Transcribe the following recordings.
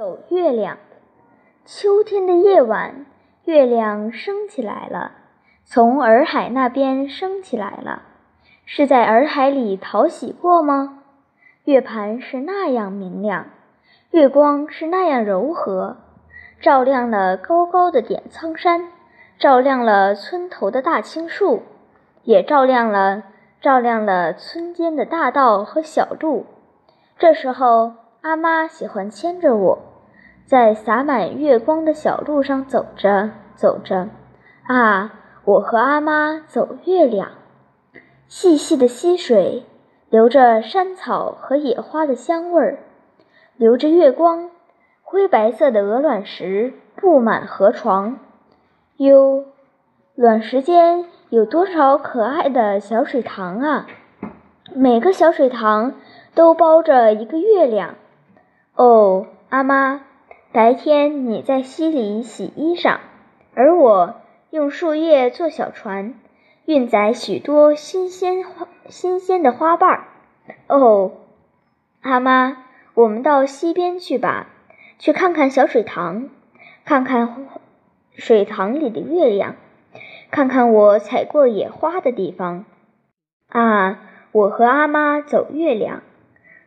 走月亮。秋天的夜晚，月亮升起来了，从洱海那边升起来了。是在洱海里淘洗过吗？月盘是那样明亮，月光是那样柔和，照亮了高高的点苍山，照亮了村头的大青树，也照亮了照亮了村间的大道和小路。这时候，阿妈喜欢牵着我。在洒满月光的小路上走着走着，啊，我和阿妈走月亮。细细的溪水，流着山草和野花的香味儿，流着月光。灰白色的鹅卵石布满河床。哟，卵石间有多少可爱的小水塘啊！每个小水塘都包着一个月亮。哦，阿妈。白天你在溪里洗衣裳，而我用树叶做小船，运载许多新鲜花、新鲜的花瓣儿。哦，阿妈，我们到溪边去吧，去看看小水塘，看看水塘里的月亮，看看我采过野花的地方。啊，我和阿妈走月亮，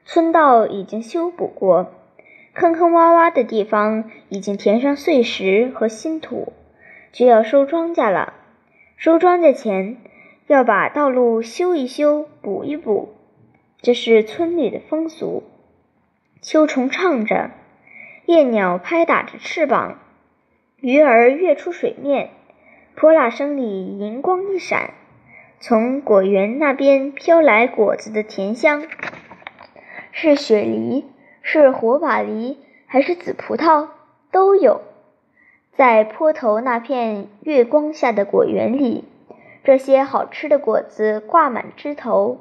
村道已经修补过。坑坑洼洼的地方已经填上碎石和新土，就要收庄稼了。收庄稼前，要把道路修一修、补一补，这是村里的风俗。秋虫唱着，夜鸟拍打着翅膀，鱼儿跃出水面，泼辣声里银光一闪，从果园那边飘来果子的甜香，是雪梨。是火把梨还是紫葡萄都有，在坡头那片月光下的果园里，这些好吃的果子挂满枝头，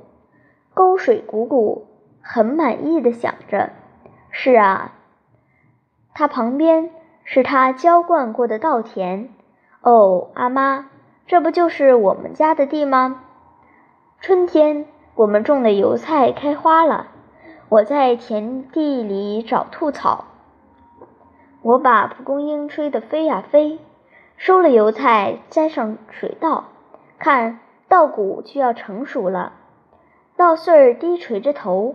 沟水汩汩，很满意的想着：是啊，它旁边是他浇灌过的稻田。哦，阿妈，这不就是我们家的地吗？春天我们种的油菜开花了。我在田地里找兔草，我把蒲公英吹得飞呀飞，收了油菜，栽上水稻，看稻谷就要成熟了，稻穗儿低垂着头，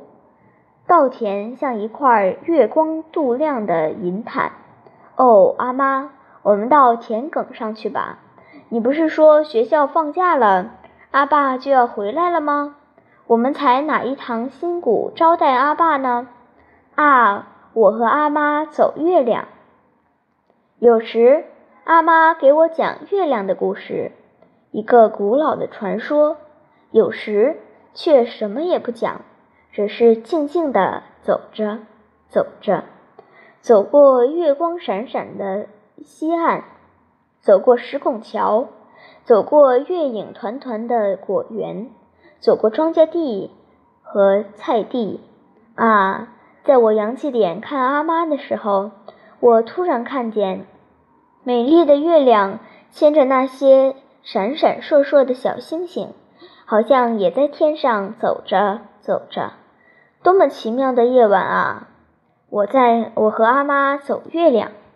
稻田像一块月光镀亮的银毯。哦，阿妈，我们到田埂上去吧。你不是说学校放假了，阿爸就要回来了吗？我们采哪一堂新谷招待阿爸呢？啊，我和阿妈走月亮。有时阿妈给我讲月亮的故事，一个古老的传说；有时却什么也不讲，只是静静地走着，走着，走过月光闪闪的西岸，走过石拱桥，走过月影团团的果园。走过庄稼地和菜地，啊，在我扬起脸看阿妈的时候，我突然看见美丽的月亮牵着那些闪闪烁烁的小星星，好像也在天上走着走着。多么奇妙的夜晚啊！我在我和阿妈走月亮。